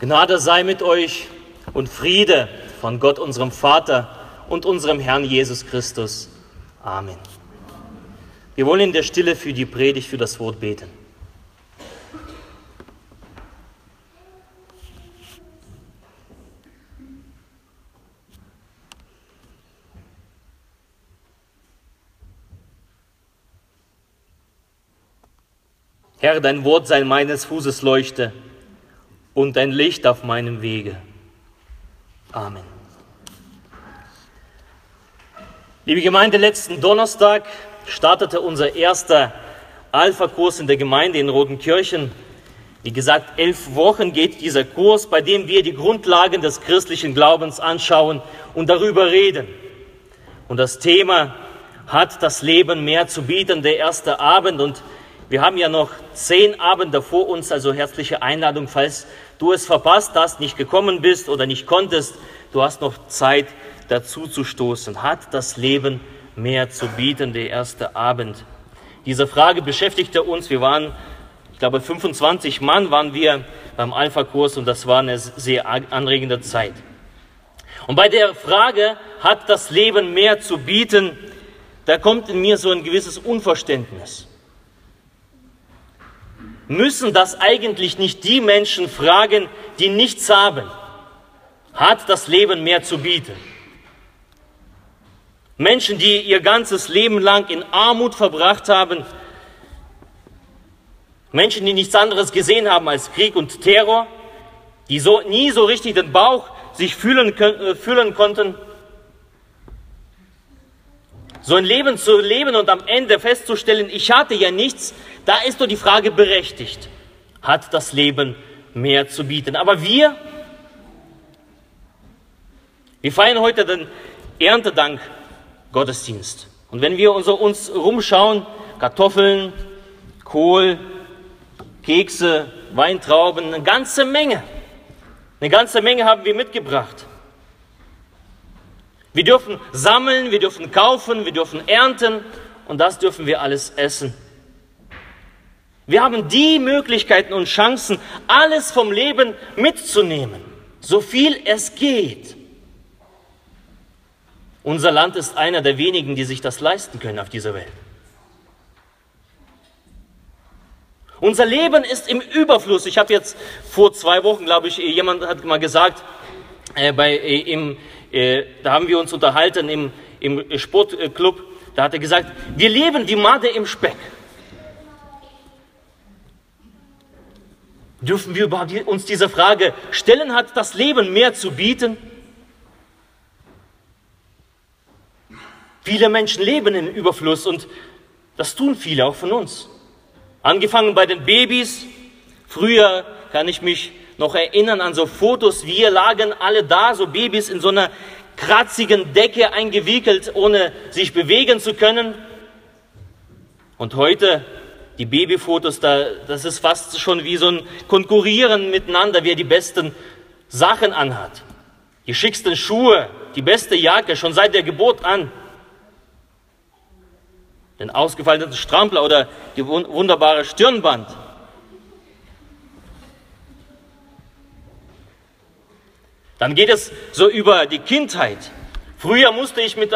Gnade sei mit euch und Friede von Gott, unserem Vater und unserem Herrn Jesus Christus. Amen. Wir wollen in der Stille für die Predigt, für das Wort beten. Herr, dein Wort sei meines Fußes Leuchte und dein Licht auf meinem Wege. Amen. Liebe Gemeinde, letzten Donnerstag startete unser erster Alpha-Kurs in der Gemeinde in Rotenkirchen. Wie gesagt, elf Wochen geht dieser Kurs, bei dem wir die Grundlagen des christlichen Glaubens anschauen und darüber reden. Und das Thema hat das Leben mehr zu bieten, der erste Abend. Und wir haben ja noch zehn Abende vor uns, also herzliche Einladung, falls du es verpasst hast, nicht gekommen bist oder nicht konntest, du hast noch Zeit dazu zu stoßen. Hat das Leben mehr zu bieten, der erste Abend? Diese Frage beschäftigte uns. Wir waren, ich glaube, 25 Mann waren wir beim Alpha-Kurs und das war eine sehr anregende Zeit. Und bei der Frage, hat das Leben mehr zu bieten, da kommt in mir so ein gewisses Unverständnis müssen das eigentlich nicht die Menschen fragen, die nichts haben? Hat das Leben mehr zu bieten? Menschen, die ihr ganzes Leben lang in Armut verbracht haben, Menschen, die nichts anderes gesehen haben als Krieg und Terror, die so, nie so richtig den Bauch sich fühlen, äh, fühlen konnten, so ein Leben zu leben und am Ende festzustellen, ich hatte ja nichts, da ist doch die Frage berechtigt. Hat das Leben mehr zu bieten? Aber wir, wir feiern heute den Erntedank Gottesdienst. Und wenn wir uns rumschauen, Kartoffeln, Kohl, Kekse, Weintrauben, eine ganze Menge. Eine ganze Menge haben wir mitgebracht. Wir dürfen sammeln, wir dürfen kaufen, wir dürfen ernten und das dürfen wir alles essen. Wir haben die Möglichkeiten und Chancen, alles vom Leben mitzunehmen, so viel es geht. Unser Land ist einer der wenigen, die sich das leisten können auf dieser Welt. Unser Leben ist im Überfluss. Ich habe jetzt vor zwei Wochen, glaube ich, jemand hat mal gesagt, äh, bei, äh, im, da haben wir uns unterhalten im, im Sportclub, da hat er gesagt, wir leben wie Made im Speck. Dürfen wir überhaupt uns diese Frage stellen, hat das Leben mehr zu bieten? Viele Menschen leben in Überfluss und das tun viele auch von uns. Angefangen bei den Babys. Früher kann ich mich noch erinnern an so Fotos. Wir lagen alle da, so Babys in so einer kratzigen Decke eingewickelt, ohne sich bewegen zu können. Und heute die Babyfotos, da, das ist fast schon wie so ein Konkurrieren miteinander, wer die besten Sachen anhat. Die schicksten Schuhe, die beste Jacke, schon seit der Geburt an. Den ausgefallenen Strampler oder die wunderbare Stirnband. Dann geht es so über die Kindheit. Früher musste ich mit,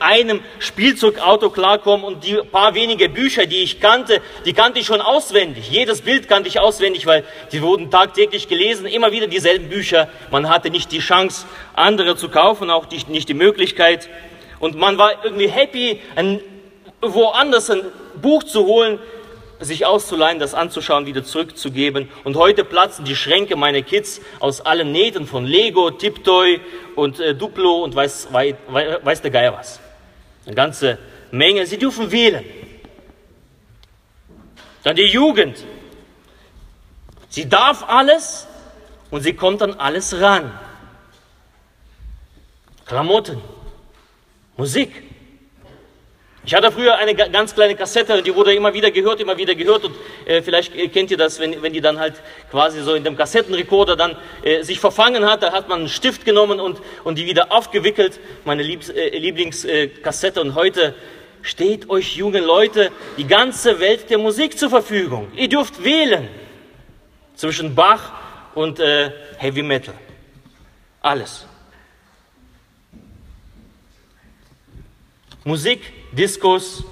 einem Spielzeugauto klarkommen und die paar wenige Bücher, die ich kannte, die kannte ich schon auswendig. Jedes Bild kannte ich auswendig, weil die wurden tagtäglich gelesen, immer wieder dieselben Bücher. Man hatte nicht die Chance, andere zu kaufen, auch nicht die Möglichkeit. Und man war irgendwie happy, woanders ein Buch zu holen, sich auszuleihen, das anzuschauen, wieder zurückzugeben. Und heute platzen die Schränke meiner Kids aus allen Nähten von Lego, Tiptoy und äh, Duplo und weiß, weiß, weiß der Geier was. Eine ganze Menge. Sie dürfen wählen. Dann die Jugend. Sie darf alles und sie kommt an alles ran. Klamotten, Musik, ich hatte früher eine ganz kleine Kassette, die wurde immer wieder gehört, immer wieder gehört und äh, vielleicht kennt ihr das, wenn, wenn die dann halt quasi so in dem Kassettenrekorder dann äh, sich verfangen hat, da hat man einen Stift genommen und, und die wieder aufgewickelt, meine Liebs, äh, Lieblingskassette und heute steht euch junge Leute die ganze Welt der Musik zur Verfügung. Ihr dürft wählen zwischen Bach und äh, Heavy Metal. Alles. Musik, Diskos,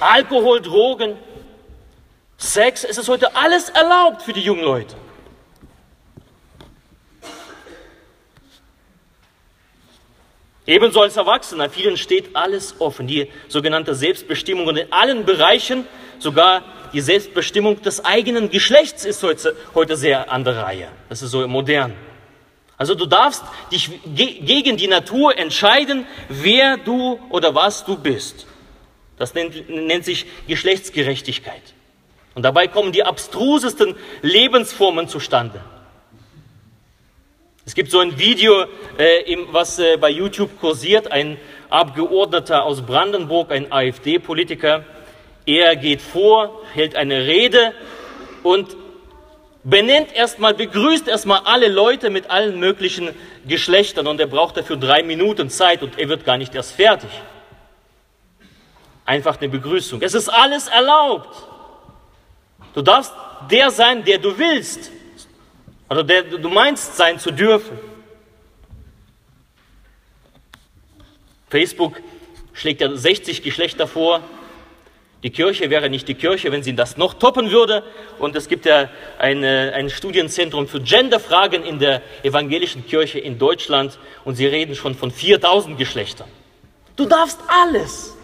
Alkohol, Drogen, Sex, es ist heute alles erlaubt für die jungen Leute. Ebenso als Erwachsener, vielen steht alles offen, die sogenannte Selbstbestimmung und in allen Bereichen, sogar die Selbstbestimmung des eigenen Geschlechts ist heute, heute sehr an der Reihe. Das ist so modern. Also du darfst dich gegen die Natur entscheiden, wer du oder was du bist. Das nennt, nennt sich Geschlechtsgerechtigkeit. Und dabei kommen die abstrusesten Lebensformen zustande. Es gibt so ein Video, äh, was äh, bei YouTube kursiert, ein Abgeordneter aus Brandenburg, ein AfD-Politiker. Er geht vor, hält eine Rede und benennt erstmal, begrüßt erstmal alle Leute mit allen möglichen Geschlechtern und er braucht dafür drei Minuten Zeit und er wird gar nicht erst fertig. Einfach eine Begrüßung. Es ist alles erlaubt. Du darfst der sein, der du willst. Oder der du meinst sein zu dürfen. Facebook schlägt ja 60 Geschlechter vor. Die Kirche wäre nicht die Kirche, wenn sie das noch toppen würde. Und es gibt ja eine, ein Studienzentrum für Genderfragen in der evangelischen Kirche in Deutschland und sie reden schon von 4000 Geschlechtern. Du darfst alles.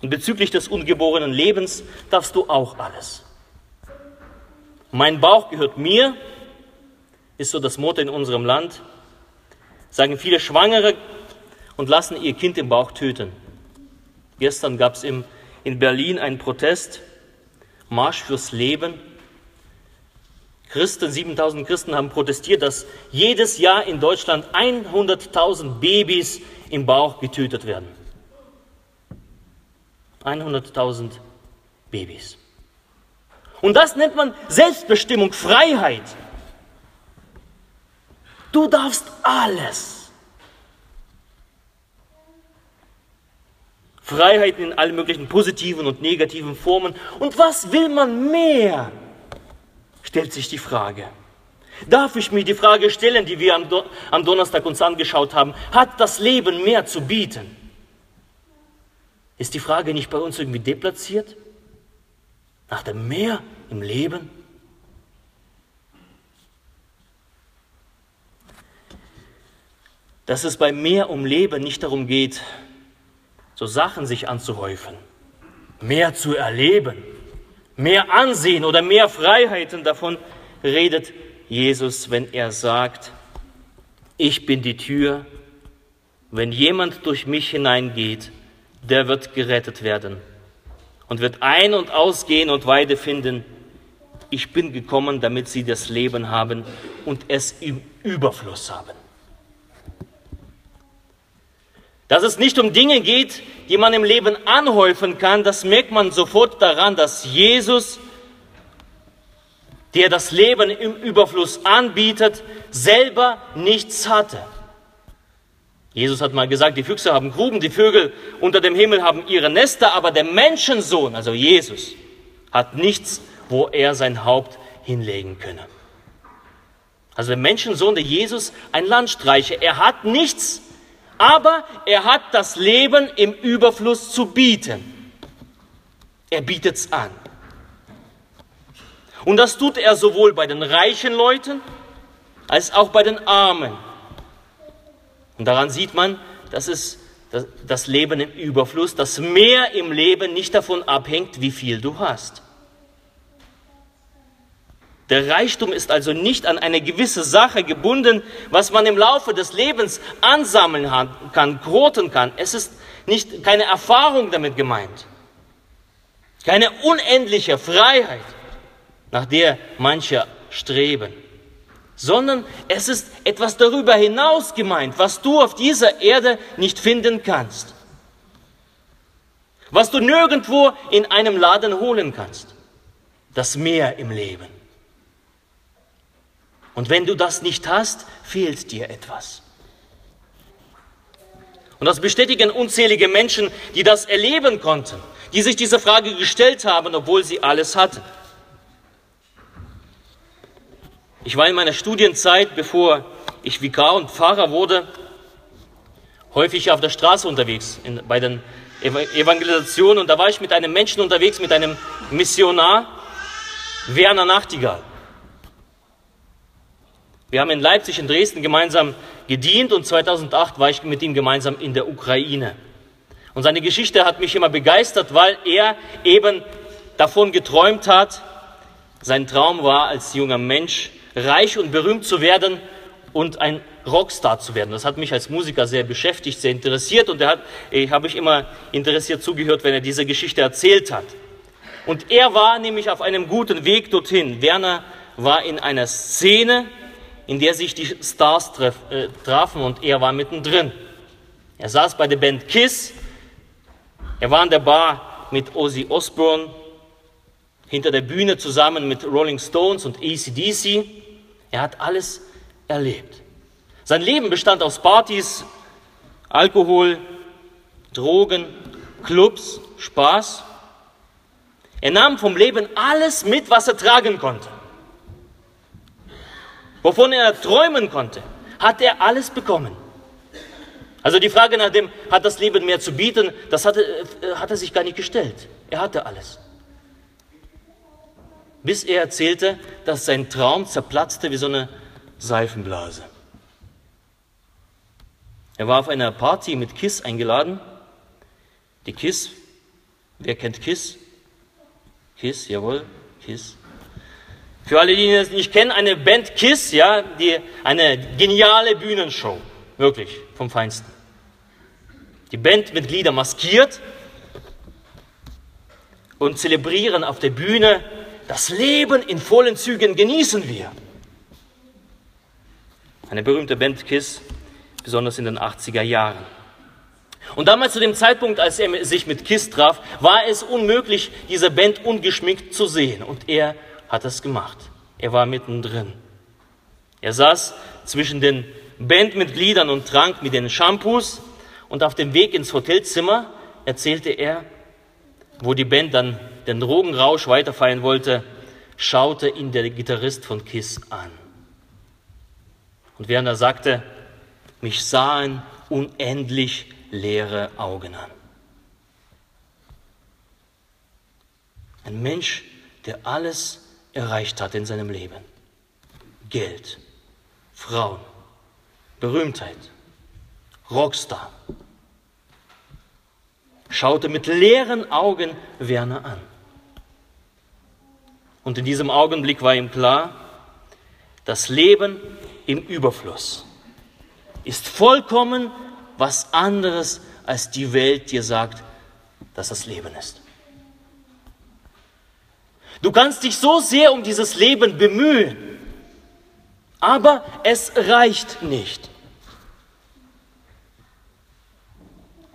Und bezüglich des ungeborenen Lebens darfst du auch alles. Mein Bauch gehört mir, ist so das Motto in unserem Land. Sagen viele Schwangere, und lassen ihr Kind im Bauch töten. Gestern gab es in Berlin einen Protest, Marsch fürs Leben. Christen, 7000 Christen haben protestiert, dass jedes Jahr in Deutschland 100.000 Babys im Bauch getötet werden. 100.000 Babys. Und das nennt man Selbstbestimmung, Freiheit. Du darfst alles. Freiheiten in allen möglichen positiven und negativen Formen. Und was will man mehr? Stellt sich die Frage. Darf ich mir die Frage stellen, die wir am, Do am Donnerstag uns angeschaut haben, hat das Leben mehr zu bieten? Ist die Frage nicht bei uns irgendwie deplatziert? Nach dem Mehr im Leben? Dass es beim Mehr um Leben nicht darum geht, so Sachen sich anzuhäufen, mehr zu erleben, mehr Ansehen oder mehr Freiheiten davon redet Jesus, wenn er sagt, ich bin die Tür, wenn jemand durch mich hineingeht, der wird gerettet werden und wird ein- und ausgehen und Weide finden. Ich bin gekommen, damit sie das Leben haben und es im Überfluss haben. Dass es nicht um Dinge geht, die man im Leben anhäufen kann, das merkt man sofort daran, dass Jesus, der das Leben im Überfluss anbietet, selber nichts hatte. Jesus hat mal gesagt, die Füchse haben Gruben, die Vögel unter dem Himmel haben ihre Nester, aber der Menschensohn, also Jesus, hat nichts, wo er sein Haupt hinlegen könne. Also der Menschensohn, der Jesus, ein Landstreicher, er hat nichts, aber er hat das Leben im Überfluss zu bieten. Er bietet es an. Und das tut er sowohl bei den reichen Leuten als auch bei den Armen. Und daran sieht man, dass es das Leben im Überfluss, das Mehr im Leben nicht davon abhängt, wie viel du hast. Der Reichtum ist also nicht an eine gewisse Sache gebunden, was man im Laufe des Lebens ansammeln kann, kroten kann. Es ist nicht keine Erfahrung damit gemeint. Keine unendliche Freiheit, nach der manche streben, sondern es ist etwas darüber hinaus gemeint, was du auf dieser Erde nicht finden kannst. Was du nirgendwo in einem Laden holen kannst. Das Meer im Leben. Und wenn du das nicht hast, fehlt dir etwas. Und das bestätigen unzählige Menschen, die das erleben konnten, die sich diese Frage gestellt haben, obwohl sie alles hatten. Ich war in meiner Studienzeit, bevor ich Vikar und Pfarrer wurde, häufig auf der Straße unterwegs, in, bei den Evangelisationen. Und da war ich mit einem Menschen unterwegs, mit einem Missionar, Werner Nachtigall. Wir haben in Leipzig, in Dresden gemeinsam gedient und 2008 war ich mit ihm gemeinsam in der Ukraine. Und seine Geschichte hat mich immer begeistert, weil er eben davon geträumt hat, sein Traum war, als junger Mensch reich und berühmt zu werden und ein Rockstar zu werden. Das hat mich als Musiker sehr beschäftigt, sehr interessiert und da habe ich immer interessiert zugehört, wenn er diese Geschichte erzählt hat. Und er war nämlich auf einem guten Weg dorthin. Werner war in einer Szene, in der sich die Stars traf, äh, trafen und er war mittendrin. Er saß bei der Band Kiss, er war in der Bar mit Ozzy Osbourne, hinter der Bühne zusammen mit Rolling Stones und ACDC. Er hat alles erlebt. Sein Leben bestand aus Partys, Alkohol, Drogen, Clubs, Spaß. Er nahm vom Leben alles mit, was er tragen konnte. Wovon er träumen konnte, hat er alles bekommen. Also die Frage nach dem, hat das Leben mehr zu bieten, das hatte, äh, hat er sich gar nicht gestellt. Er hatte alles. Bis er erzählte, dass sein Traum zerplatzte wie so eine Seifenblase. Er war auf einer Party mit Kiss eingeladen. Die Kiss, wer kennt Kiss? Kiss, jawohl, Kiss. Für alle, die das nicht kennen, eine Band Kiss, ja, die, eine geniale Bühnenshow, wirklich vom Feinsten. Die Bandmitglieder maskiert und zelebrieren auf der Bühne das Leben in vollen Zügen genießen wir. Eine berühmte Band Kiss, besonders in den 80er Jahren. Und damals zu dem Zeitpunkt, als er sich mit Kiss traf, war es unmöglich, diese Band ungeschminkt zu sehen. Und er hat es gemacht. Er war mittendrin. Er saß zwischen den Bandmitgliedern und trank mit den Shampoos. Und auf dem Weg ins Hotelzimmer erzählte er, wo die Band dann den Drogenrausch weiterfeiern wollte, schaute ihn der Gitarrist von Kiss an. Und während er sagte, mich sahen unendlich leere Augen an. Ein Mensch, der alles erreicht hat in seinem Leben. Geld, Frauen, Berühmtheit, Rockstar. Schaute mit leeren Augen Werner an. Und in diesem Augenblick war ihm klar, das Leben im Überfluss ist vollkommen was anderes, als die Welt dir sagt, dass das Leben ist. Du kannst dich so sehr um dieses Leben bemühen, aber es reicht nicht.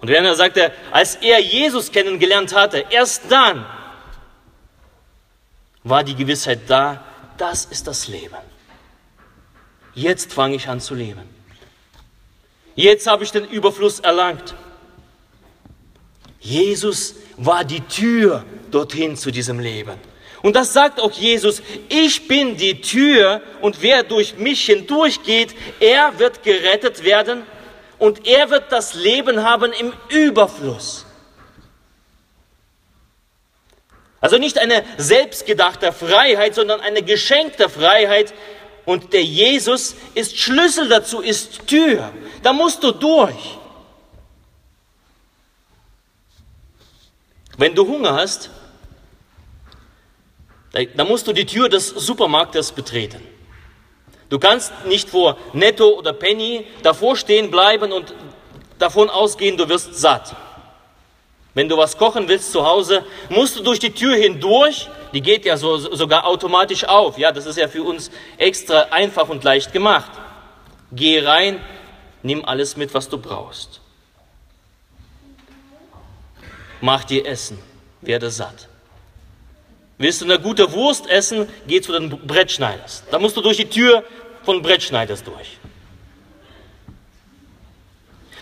Und Werner sagte, als er Jesus kennengelernt hatte, erst dann war die Gewissheit da, das ist das Leben. Jetzt fange ich an zu leben. Jetzt habe ich den Überfluss erlangt. Jesus war die Tür dorthin zu diesem Leben. Und das sagt auch Jesus, ich bin die Tür und wer durch mich hindurchgeht, er wird gerettet werden und er wird das Leben haben im Überfluss. Also nicht eine selbstgedachte Freiheit, sondern eine geschenkte Freiheit. Und der Jesus ist Schlüssel dazu, ist Tür. Da musst du durch. Wenn du Hunger hast, dann musst du die Tür des Supermarktes betreten. Du kannst nicht vor Netto oder Penny davor stehen bleiben und davon ausgehen, du wirst satt. Wenn du was kochen willst zu Hause, musst du durch die Tür hindurch. Die geht ja so, sogar automatisch auf. Ja, das ist ja für uns extra einfach und leicht gemacht. Geh rein, nimm alles mit, was du brauchst. Mach dir Essen, werde satt. Willst du eine gute Wurst essen, geh zu den Brettschneiders. Da musst du durch die Tür von Brettschneiders durch.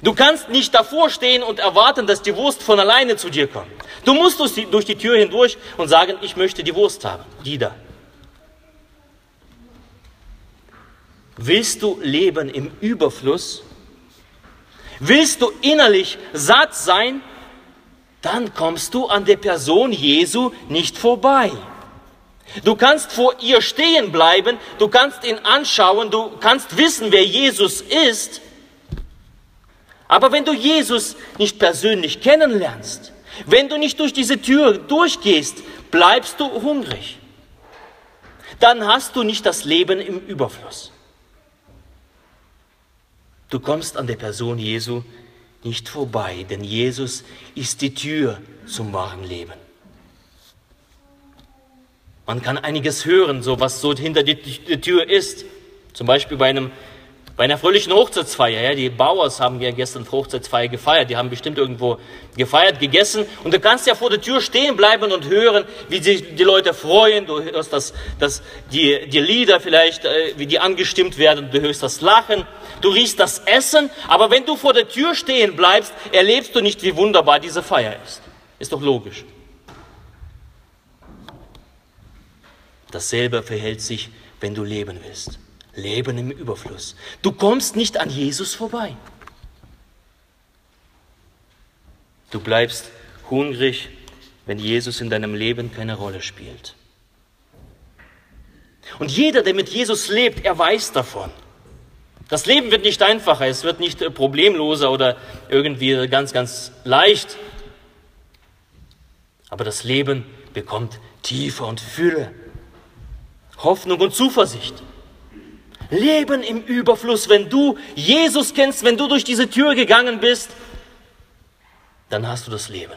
Du kannst nicht davor stehen und erwarten, dass die Wurst von alleine zu dir kommt. Du musst durch die Tür hindurch und sagen, ich möchte die Wurst haben. Die da. Willst du leben im Überfluss? Willst du innerlich satt sein? Dann kommst du an der Person Jesu nicht vorbei. Du kannst vor ihr stehen bleiben, du kannst ihn anschauen, du kannst wissen, wer Jesus ist. Aber wenn du Jesus nicht persönlich kennenlernst, wenn du nicht durch diese Tür durchgehst, bleibst du hungrig. Dann hast du nicht das Leben im Überfluss. Du kommst an der Person Jesu nicht vorbei, denn Jesus ist die Tür zum wahren Leben. Man kann einiges hören, so was so hinter die Tür ist. Zum Beispiel bei einem bei einer fröhlichen Hochzeitsfeier, ja, die Bauers haben ja gestern Hochzeitsfeier gefeiert, die haben bestimmt irgendwo gefeiert, gegessen und du kannst ja vor der Tür stehen bleiben und hören, wie sich die Leute freuen, du hörst das, das, die, die Lieder vielleicht, äh, wie die angestimmt werden, du hörst das Lachen, du riechst das Essen, aber wenn du vor der Tür stehen bleibst, erlebst du nicht, wie wunderbar diese Feier ist. Ist doch logisch. Dasselbe verhält sich, wenn du leben willst. Leben im Überfluss. Du kommst nicht an Jesus vorbei. Du bleibst hungrig, wenn Jesus in deinem Leben keine Rolle spielt. Und jeder, der mit Jesus lebt, er weiß davon. Das Leben wird nicht einfacher, es wird nicht problemloser oder irgendwie ganz, ganz leicht. Aber das Leben bekommt Tiefe und Fülle, Hoffnung und Zuversicht. Leben im Überfluss. Wenn du Jesus kennst, wenn du durch diese Tür gegangen bist, dann hast du das Leben.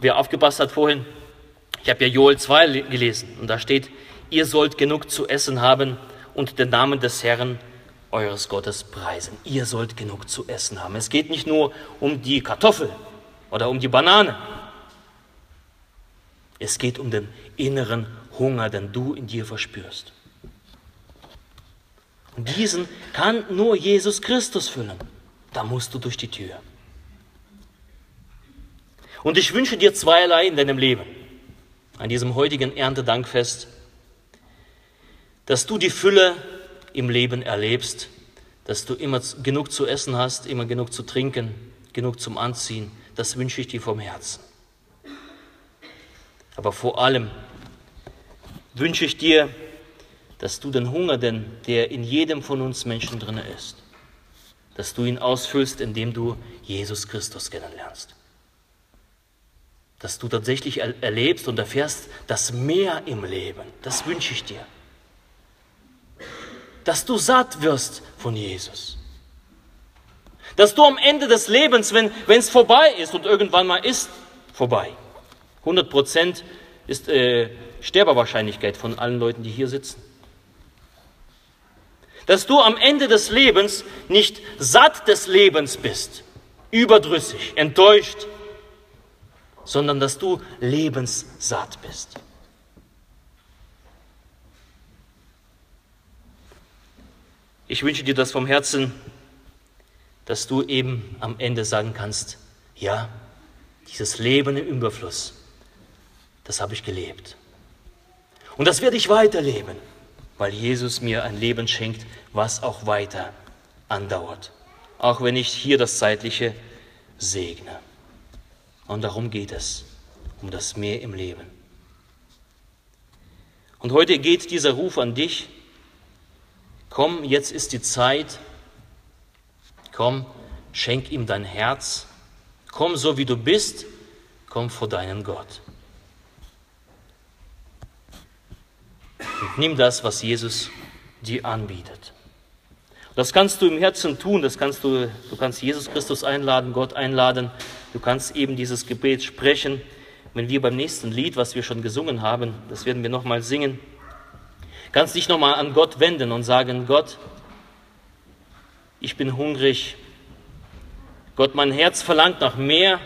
Wer aufgepasst hat vorhin, ich habe ja Joel 2 gelesen und da steht, ihr sollt genug zu essen haben und den Namen des Herrn eures Gottes preisen. Ihr sollt genug zu essen haben. Es geht nicht nur um die Kartoffel oder um die Banane, es geht um den inneren Hunger, den du in dir verspürst. Und diesen kann nur Jesus Christus füllen. Da musst du durch die Tür. Und ich wünsche dir zweierlei in deinem Leben, an diesem heutigen Erntedankfest, dass du die Fülle im Leben erlebst, dass du immer genug zu essen hast, immer genug zu trinken, genug zum Anziehen. Das wünsche ich dir vom Herzen. Aber vor allem wünsche ich dir, dass du den Hunger, denn der in jedem von uns Menschen drin ist, dass du ihn ausfüllst, indem du Jesus Christus kennenlernst. Dass du tatsächlich erlebst und erfährst das Mehr im Leben. Das wünsche ich dir. Dass du satt wirst von Jesus. Dass du am Ende des Lebens, wenn es vorbei ist und irgendwann mal ist, vorbei, 100 Prozent ist äh, Sterberwahrscheinlichkeit von allen Leuten, die hier sitzen. Dass du am Ende des Lebens nicht satt des Lebens bist, überdrüssig, enttäuscht, sondern dass du lebenssatt bist. Ich wünsche dir das vom Herzen, dass du eben am Ende sagen kannst, ja, dieses Leben im Überfluss, das habe ich gelebt. Und das werde ich weiterleben, weil Jesus mir ein Leben schenkt, was auch weiter andauert. Auch wenn ich hier das Zeitliche segne. Und darum geht es, um das Mehr im Leben. Und heute geht dieser Ruf an dich. Komm, jetzt ist die Zeit. Komm, schenk ihm dein Herz. Komm so wie du bist. Komm vor deinen Gott. Nimm das, was Jesus dir anbietet. Das kannst du im Herzen tun, das kannst du, du kannst Jesus Christus einladen, Gott einladen, du kannst eben dieses Gebet sprechen. Wenn wir beim nächsten Lied, was wir schon gesungen haben, das werden wir nochmal singen, kannst dich nochmal an Gott wenden und sagen, Gott, ich bin hungrig. Gott, mein Herz verlangt nach mehr.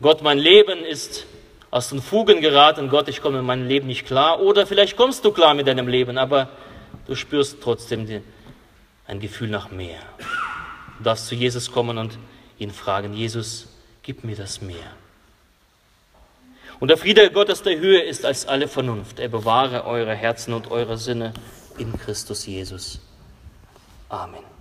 Gott, mein Leben ist aus den Fugen geraten, Gott, ich komme in meinem Leben nicht klar. Oder vielleicht kommst du klar mit deinem Leben, aber du spürst trotzdem ein Gefühl nach mehr. Du darfst zu Jesus kommen und ihn fragen, Jesus, gib mir das mehr. Und der Friede Gottes der Höhe ist als alle Vernunft. Er bewahre eure Herzen und eure Sinne in Christus Jesus. Amen.